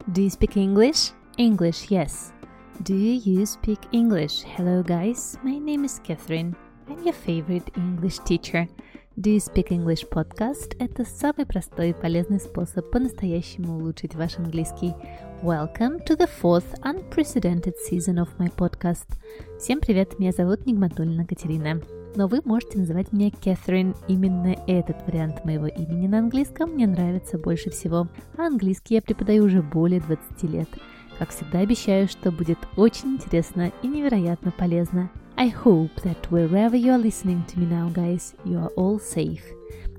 Do you speak English? English, yes. Do you speak English? Hello, guys. My name is Catherine. I'm your favorite English teacher. Do you speak English podcast – это самый простой и полезный способ по-настоящему улучшить ваш английский. Welcome to the fourth unprecedented season of my podcast. Всем привет, меня зовут Нигматульна Катерина. Но вы можете называть меня Кэтрин. Именно этот вариант моего имени на английском мне нравится больше всего. А английский я преподаю уже более 20 лет. Как всегда обещаю, что будет очень интересно и невероятно полезно. I hope that wherever you are listening to me now, guys, you are all safe.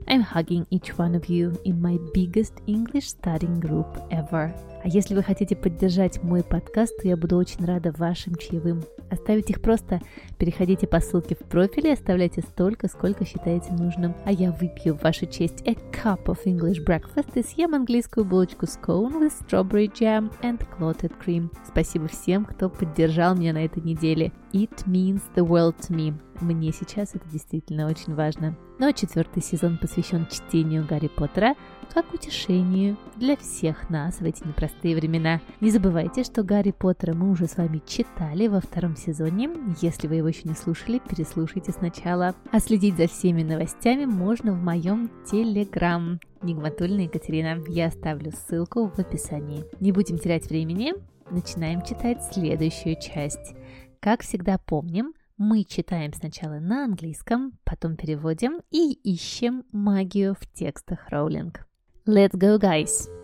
I'm hugging each one of you in my biggest English studying group ever. А если вы хотите поддержать мой подкаст, то я буду очень рада вашим чаевым. Оставить их просто. Переходите по ссылке в профиле и оставляйте столько, сколько считаете нужным. А я выпью в вашу честь a cup of English breakfast и съем английскую булочку scone with strawberry jam and clotted cream. Спасибо всем, кто поддержал меня на этой неделе. It means the world to me. Мне сейчас это действительно очень важно. Ну а четвертый сезон посвящен чтению Гарри Поттера как утешению для всех нас в эти непростые времена. Не забывайте, что Гарри Поттера мы уже с вами читали во втором сезоне. Если вы его еще не слушали, переслушайте сначала. А следить за всеми новостями можно в моем Телеграм. Нигматульна Екатерина. Я оставлю ссылку в описании. Не будем терять времени. Начинаем читать следующую часть. Как всегда помним, мы читаем сначала на английском, потом переводим и ищем магию в текстах Роулинг. Let's go, guys!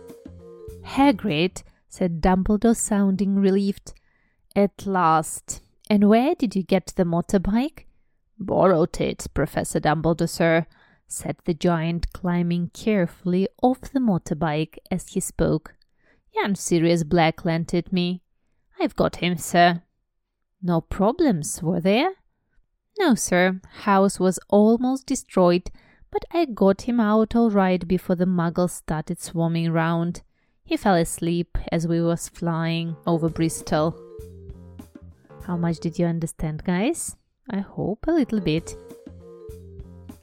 Hagrid, said Dumbledore, sounding relieved. At last. And where did you get the motorbike? Borrowed it, Professor Dumbledore, sir, said the giant, climbing carefully off the motorbike as he spoke. Young Sirius Black lent it me. I've got him, sir. No problems, were there? No, sir. House was almost destroyed, but I got him out all right before the muggles started swarming round. He fell asleep as we was flying over Bristol. How much did you understand, guys? I hope a little bit.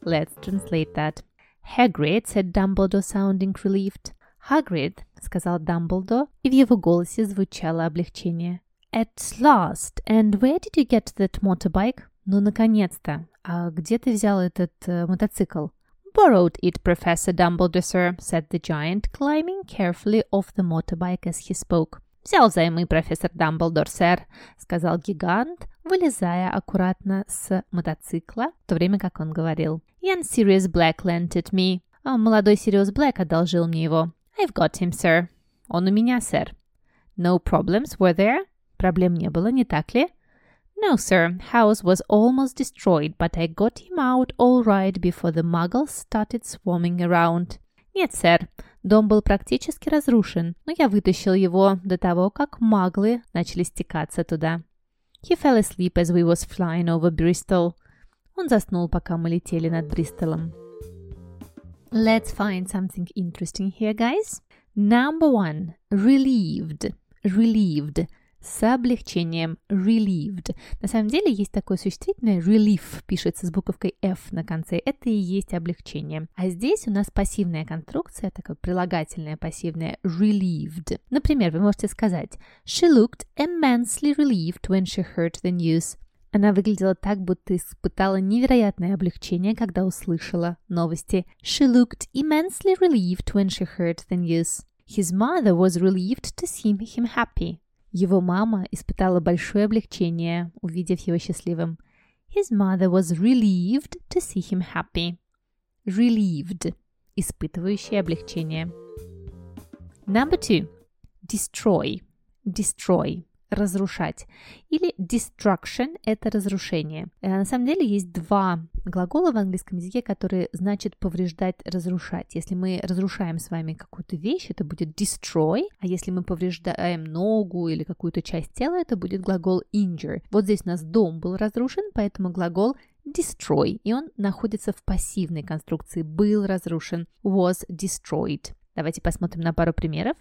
Let's translate that. Hagrid, said Dumbledore, sounding relieved. Hagrid, сказал Дамблдор, и в его голосе звучало облегчение. At last. And where did you get that motorbike? Ну, наконец-то. А где ты взял этот э, мотоцикл? Borrowed it, Professor Dumbledore, sir, said the giant, climbing carefully off the motorbike as he spoke. «Взял взаймы, профессор Дамблдор, сэр», — сказал гигант, вылезая аккуратно с мотоцикла, в то время как он говорил. «Young Sirius Black lent it me». А молодой Сириус Блэк одолжил мне его. «I've got him, sir». «Он у меня, сэр». «No problems, were there?» Проблем не было, не так ли? No, sir. House was almost destroyed, but I got him out all right before the muggles started swarming around. Нет, сэр. Дом был практически разрушен, но я вытащил его до того, как маглы начали стекаться туда. He fell asleep as we was flying over Bristol. Он заснул, пока мы летели над Бристолом. Let's find something interesting here, guys. Number one. Relieved. Relieved С облегчением relieved. На самом деле есть такое существительное relief, пишется с буковкой F на конце. Это и есть облегчение. А здесь у нас пассивная конструкция, такое прилагательное пассивное relieved. Например, вы можете сказать She looked immensely relieved when she heard the news. Она выглядела так, будто испытала невероятное облегчение, когда услышала новости. She looked immensely relieved when she heard the news. His mother was relieved to see him happy. Его мама испытала большое облегчение, увидев его счастливым. His mother was relieved to see him happy. Relieved – испытывающий облегчение. Number two. Destroy. Destroy разрушать. Или destruction – это разрушение. Э, на самом деле есть два глагола в английском языке, которые значат повреждать, разрушать. Если мы разрушаем с вами какую-то вещь, это будет destroy, а если мы повреждаем ногу или какую-то часть тела, это будет глагол injure. Вот здесь у нас дом был разрушен, поэтому глагол destroy, и он находится в пассивной конструкции был разрушен, was destroyed. Давайте посмотрим на пару примеров.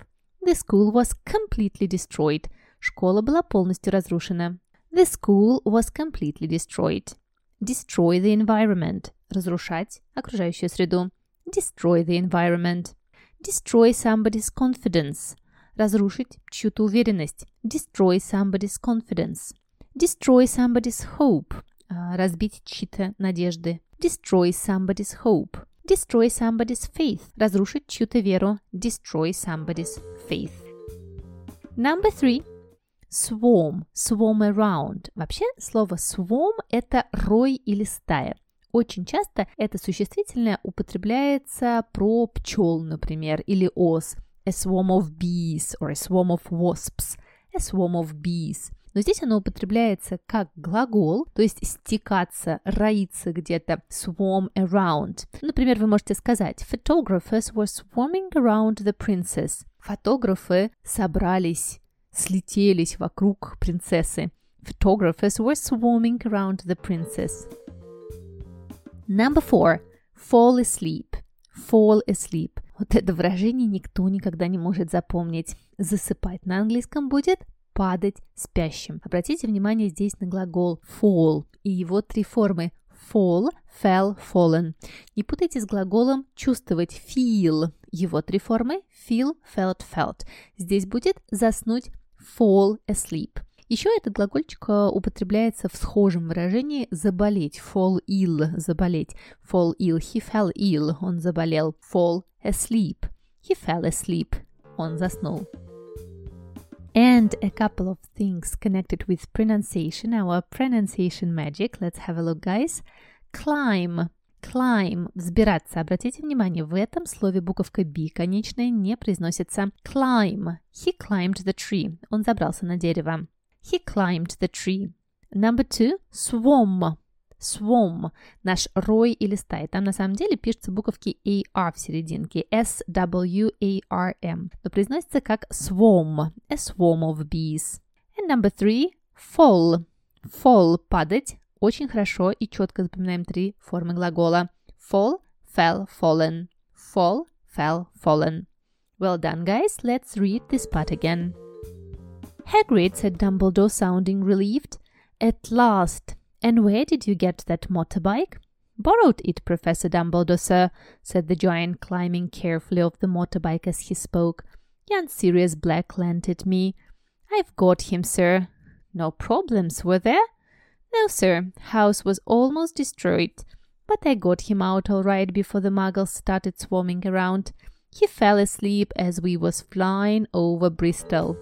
The school was completely destroyed – Школа была полностью разрушена. The school was completely destroyed. Destroy the environment. Разрушать окружающую среду. Destroy the environment. Destroy somebody's confidence. разрушить чью-то уверенность. Destroy somebody's confidence. Destroy somebody's hope. разбить чьи-то надежды. Destroy somebody's hope. Destroy somebody's faith. Разрушить чью-то веру. Destroy somebody's faith. Number three. Swarm. Swarm around. Вообще слово swarm – это рой или стая. Очень часто это существительное употребляется про пчел, например, или ос. A swarm of bees or a swarm of wasps. A swarm of bees. Но здесь оно употребляется как глагол, то есть стекаться, роиться где-то, swarm around. Например, вы можете сказать Photographers were swarming around the princess. Фотографы собрались, слетелись вокруг принцессы. Photographers were swarming around the princess. Number four. Fall asleep. Fall asleep. Вот это выражение никто никогда не может запомнить. Засыпать на английском будет падать спящим. Обратите внимание здесь на глагол fall и его три формы fall, fell, fallen. Не путайте с глаголом чувствовать feel. Его три формы feel, felt, felt. Здесь будет заснуть fall asleep. Еще этот глагольчик э, употребляется в схожем выражении заболеть. Fall ill – заболеть. Fall ill – he fell ill – он заболел. Fall asleep – he fell asleep – он заснул. and a couple of things connected with pronunciation, our pronunciation magic. Let's have a look, guys. Climb. Climb. Взбираться. Обратите внимание, в этом слове буковка B конечная не произносится. Climb. He climbed the tree. Он забрался на дерево. He climbed the tree. Number two. Swarm. swarm, наш рой или стая. Там на самом деле пишется буковки AR в серединке, S-W-A-R-M, но произносится как swarm, a swarm of bees. And number three, fall. Fall – падать. Очень хорошо и четко запоминаем три формы глагола. Fall, fell, fallen. Fall, fell, fallen. Well done, guys. Let's read this part again. Hagrid, said Dumbledore, sounding relieved. At last. And where did you get that motorbike? Borrowed it, Professor Dumbledore, sir, said the giant, climbing carefully off the motorbike as he spoke. Young Sirius Black lent it me. I've got him, sir. No problems, were there? No, sir. House was almost destroyed. But I got him out all right before the muggles started swarming around. He fell asleep as we was flying over Bristol.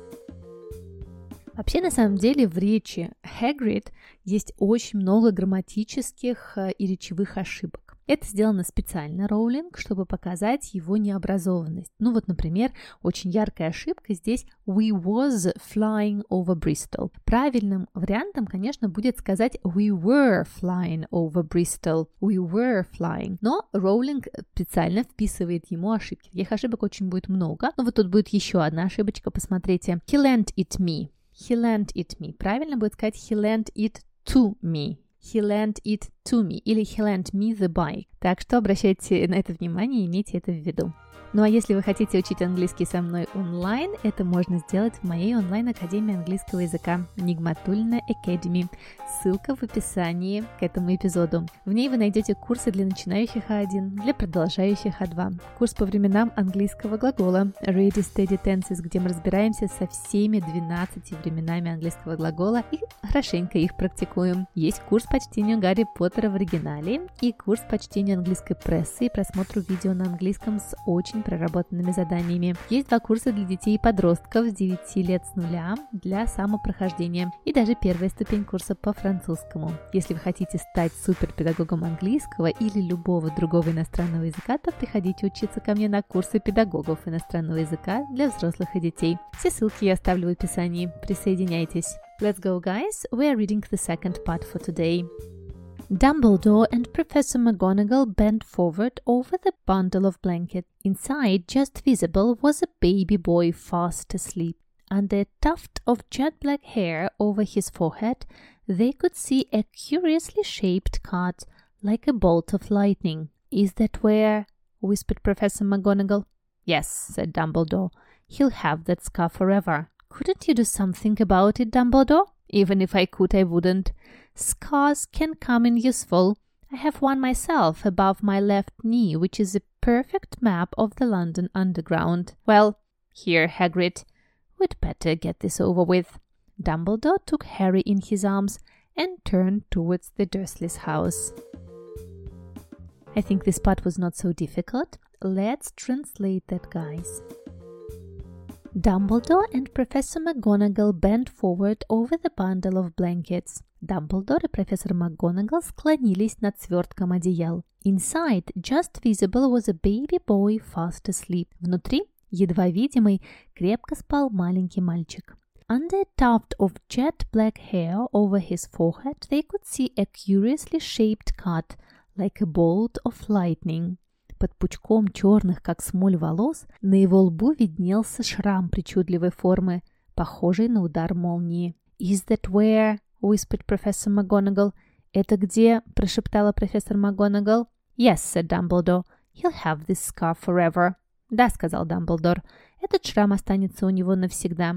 Вообще, на самом деле, в речи Hagrid есть очень много грамматических э, и речевых ошибок. Это сделано специально Роулинг, чтобы показать его необразованность. Ну вот, например, очень яркая ошибка здесь «We was flying over Bristol». Правильным вариантом, конечно, будет сказать «We were flying over Bristol». «We were flying». Но Роулинг специально вписывает ему ошибки. Таких ошибок очень будет много. Но вот тут будет еще одна ошибочка, посмотрите. «He lent it me». He lent it me. Правильно будет сказать he lent it to me. He lent it to me или he lent me the bike. Так что обращайте на это внимание и имейте это в виду. Ну а если вы хотите учить английский со мной онлайн, это можно сделать в моей онлайн-академии английского языка Нигматульна Academy. Ссылка в описании к этому эпизоду. В ней вы найдете курсы для начинающих А1, для продолжающих А2, курс по временам английского глагола Ready Steady Tenses, где мы разбираемся со всеми 12 временами английского глагола и хорошенько их практикуем. Есть курс по чтению Гарри Поттера в оригинале и курс по чтению английской прессы и просмотру видео на английском с очень проработанными заданиями. Есть два курса для детей и подростков с 9 лет с нуля для самопрохождения и даже первая ступень курса по французскому. Если вы хотите стать суперпедагогом английского или любого другого иностранного языка, то приходите учиться ко мне на курсы педагогов иностранного языка для взрослых и детей. Все ссылки я оставлю в описании. Присоединяйтесь. Let's go, guys! We are reading the second part for today. Dumbledore and Professor McGonagall bent forward over the bundle of blankets. Inside, just visible, was a baby boy fast asleep. Under a tuft of jet black hair over his forehead, they could see a curiously shaped cut, like a bolt of lightning. Is that where? whispered Professor McGonagall. Yes, said Dumbledore. He'll have that scar forever. Couldn't you do something about it, Dumbledore? Even if I could, I wouldn't. Scars can come in useful. I have one myself above my left knee, which is a perfect map of the London Underground. Well, here, Hagrid, We'd better get this over with. Dumbledore took Harry in his arms and turned towards the Dursleys' house. I think this part was not so difficult. Let's translate that, guys. Dumbledore and Professor McGonagall bent forward over the bundle of blankets. Дамблдор и профессор МакГонагал склонились над свертком одеял. Inside, just visible, was a baby boy fast asleep. Внутри, едва видимый, крепко спал маленький мальчик. Under a tuft of jet black hair over his forehead, they could see a curiously shaped cut, like a bolt of lightning. Под пучком черных, как смоль волос, на его лбу виднелся шрам причудливой формы, похожий на удар молнии. «Is that where?» — whispered Professor McGonagall. «Это где?» — прошептала профессор МакГонагал. «Yes», — said Dumbledore. «He'll have this scar forever». «Да», — сказал Дамблдор. «Этот шрам останется у него навсегда».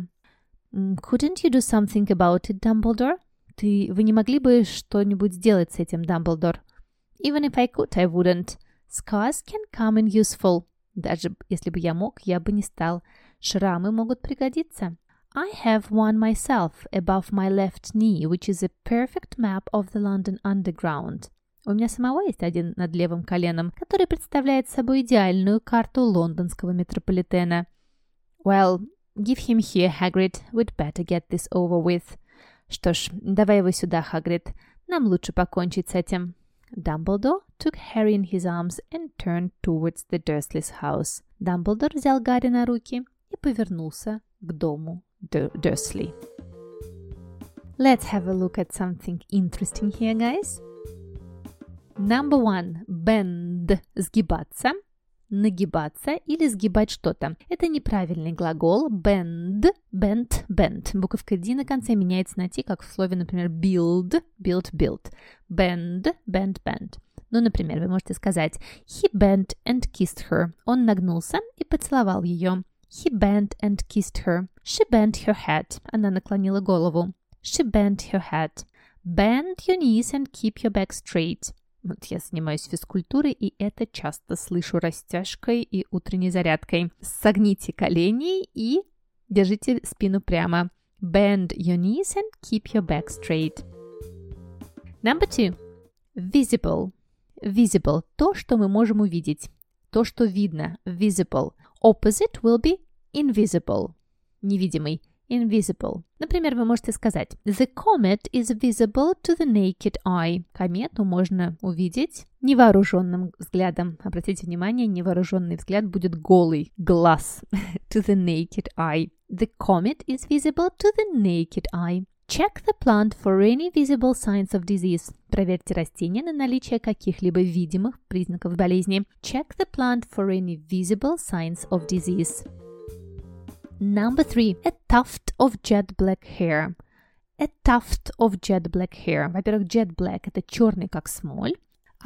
«Couldn't you do something about it, Dumbledore?» «Ты... Вы не могли бы что-нибудь сделать с этим, Дамблдор?» «Even if I could, I wouldn't». Scars can come in useful. Даже если бы я мог, я бы не стал. Шрамы могут пригодиться. I have one myself above my left knee, which is a perfect map of the London Underground. У меня самого есть один над левым коленом, который представляет собой идеальную карту лондонского метрополитена. Well, give him here, Hagrid. We'd better get this over with. Что ж, давай его сюда, Хагрид. Нам лучше покончить с этим. Дамблдор took Harry in his arms and turned towards the Dursleys' house. Дамблдор взял Гарри на руки и повернулся к дому Дурсли. Let's have a look at something interesting here, guys. Number one. Bend – сгибаться – нагибаться или сгибать что-то. Это неправильный глагол bend, bend, bend. Буковка D на конце меняется на T, как в слове, например, build, build, build. Bend, bend, bend. Ну, например, вы можете сказать He bent and kissed her. Он нагнулся и поцеловал ее. He bent and kissed her. She bent her head. Она наклонила голову. She bent her head. Bend your knees and keep your back straight. Вот я занимаюсь физкультурой, и это часто слышу растяжкой и утренней зарядкой. Согните колени и держите спину прямо. Bend your knees and keep your back straight. Number two. Visible. Visible – то, что мы можем увидеть. То, что видно. Visible. Opposite will be invisible. Невидимый invisible. Например, вы можете сказать The comet is visible to the naked eye. Комету можно увидеть невооруженным взглядом. Обратите внимание, невооруженный взгляд будет голый глаз to the naked eye. The comet is visible to the naked eye. Check the plant for any visible signs of disease. Проверьте растение на наличие каких-либо видимых признаков болезни. Check the plant for any visible signs of disease. Number three, a tuft of jet black hair. A tuft of jet black hair. Во-первых, jet black – это черный, как смоль.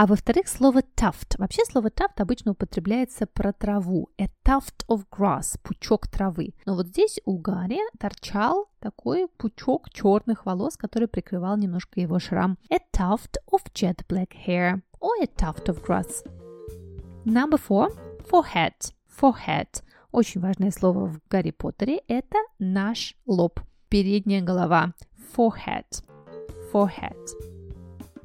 А во-вторых, слово tuft. Вообще слово tuft обычно употребляется про траву. A tuft of grass – пучок травы. Но вот здесь у Гарри торчал такой пучок черных волос, который прикрывал немножко его шрам. A tuft of jet black hair. Or a tuft of grass. Number four, forehead. Forehead – очень важное слово в Гарри Поттере – это наш лоб, передняя голова. Forehead. Forehead.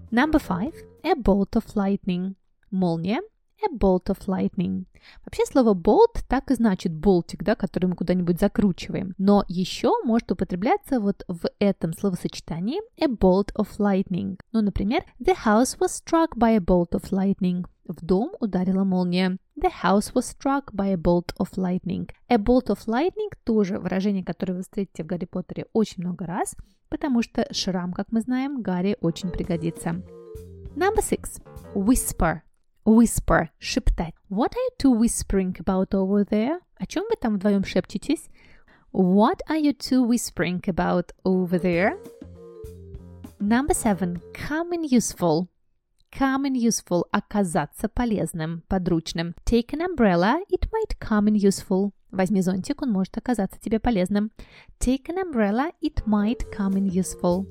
Number five. A bolt of lightning. Молния. A bolt of lightning. Вообще слово bolt так и значит болтик, да, который мы куда-нибудь закручиваем. Но еще может употребляться вот в этом словосочетании a bolt of lightning. Ну, например, the house was struck by a bolt of lightning. В дом ударила молния. The house was struck by a bolt of lightning. A bolt of lightning тоже выражение, которое вы встретите в Гарри Поттере очень много раз, потому что шрам, как мы знаем, Гарри очень пригодится. Number six. Whisper. Whisper. Шептать. What are you two whispering about over there? О чем вы там вдвоем шепчетесь? What are you two whispering about over there? Number seven. Come in useful. come in useful – оказаться полезным, подручным. Take an umbrella, it might come in useful. Возьми зонтик, он может оказаться тебе полезным. Take an umbrella, it might come in useful.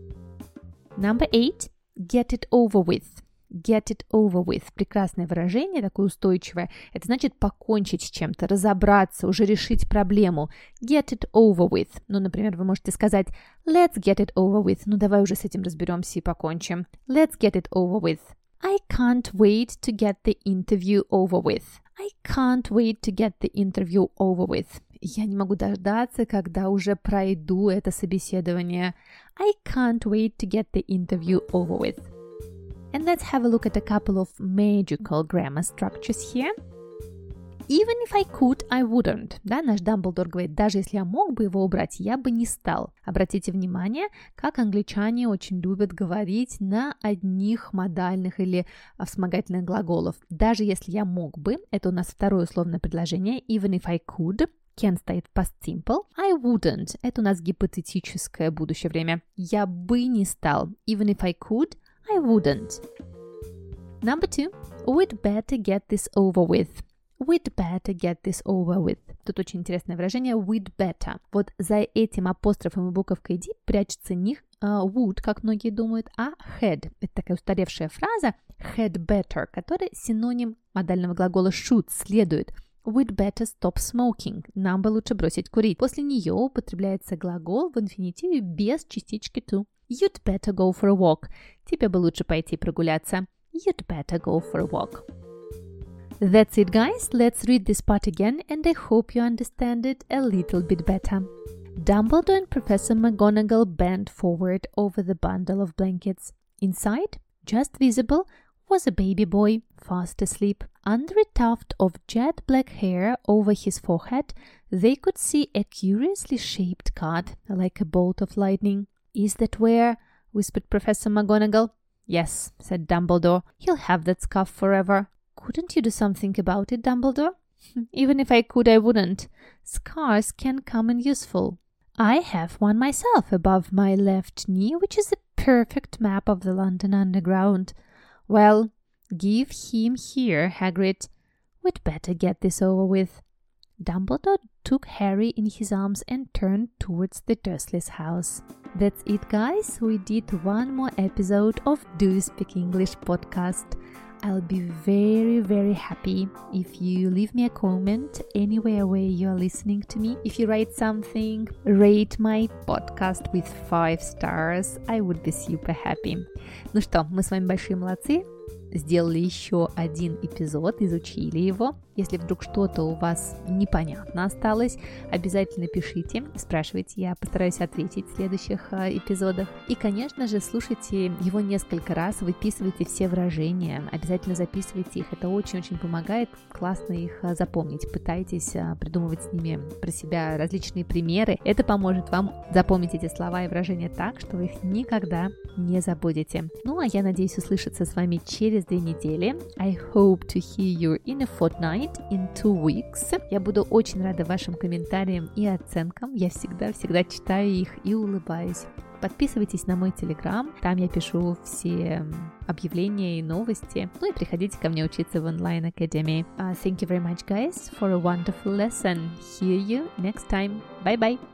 Number eight – Get it over with. Get it over with. Прекрасное выражение, такое устойчивое. Это значит покончить с чем-то, разобраться, уже решить проблему. Get it over with. Ну, например, вы можете сказать Let's get it over with. Ну, давай уже с этим разберемся и покончим. Let's get it over with. I can't wait to get the interview over with. I can't wait to get the interview over with. Я не могу дождаться, когда уже пройду это собеседование. I can't wait to get the interview over with. And let's have a look at a couple of magical grammar structures here. Even if I could, I wouldn't. Да, наш Дамблдор говорит, даже если я мог бы его убрать, я бы не стал. Обратите внимание, как англичане очень любят говорить на одних модальных или вспомогательных глаголов. Даже если я мог бы, это у нас второе условное предложение, even if I could, Can стоит past simple. I wouldn't. Это у нас гипотетическое будущее время. Я бы не стал. Even if I could, I wouldn't. Number two. We'd better get this over with. We'd better get this over with. Тут очень интересное выражение we'd better. Вот за этим апострофом и буковкой D прячется не uh, would, как многие думают, а had. Это такая устаревшая фраза had better, которая синоним модального глагола should, следует. We'd better stop smoking. Нам бы лучше бросить курить. После нее употребляется глагол в инфинитиве без частички to. You'd better go for a walk. Тебе бы лучше пойти прогуляться. You'd better go for a walk. That's it, guys. Let's read this part again, and I hope you understand it a little bit better. Dumbledore and Professor McGonagall bent forward over the bundle of blankets. Inside, just visible, was a baby boy, fast asleep. Under a tuft of jet black hair over his forehead, they could see a curiously shaped cut, like a bolt of lightning. Is that where? whispered Professor McGonagall. Yes, said Dumbledore. He'll have that scarf forever. Couldn't you do something about it, Dumbledore? Even if I could, I wouldn't. Scars can come in useful. I have one myself above my left knee, which is a perfect map of the London Underground. Well, give him here, Hagrid. We'd better get this over with. Dumbledore took Harry in his arms and turned towards the Dursleys' house. That's it, guys. We did one more episode of Do You Speak English podcast. I'll be very, very happy if you leave me a comment anywhere where you're listening to me. If you write something, rate my podcast with five stars. I would be super happy. Ну что, мы с вами большие молодцы. Сделали еще один эпизод, изучили его. Если вдруг что-то у вас непонятно осталось, обязательно пишите, спрашивайте, я постараюсь ответить в следующих а, эпизодах. И, конечно же, слушайте его несколько раз, выписывайте все выражения, обязательно записывайте их, это очень-очень помогает, классно их а, запомнить. Пытайтесь а, придумывать с ними про себя различные примеры, это поможет вам запомнить эти слова и выражения так, что вы их никогда не забудете. Ну, а я надеюсь услышаться с вами через две недели. I hope to hear you in a fortnight Night in Two Weeks. Я буду очень рада вашим комментариям и оценкам. Я всегда-всегда читаю их и улыбаюсь. Подписывайтесь на мой телеграм, там я пишу все объявления и новости. Ну и приходите ко мне учиться в онлайн академии. Uh, thank you very much, guys, for a wonderful lesson. Hear you next time. Bye-bye.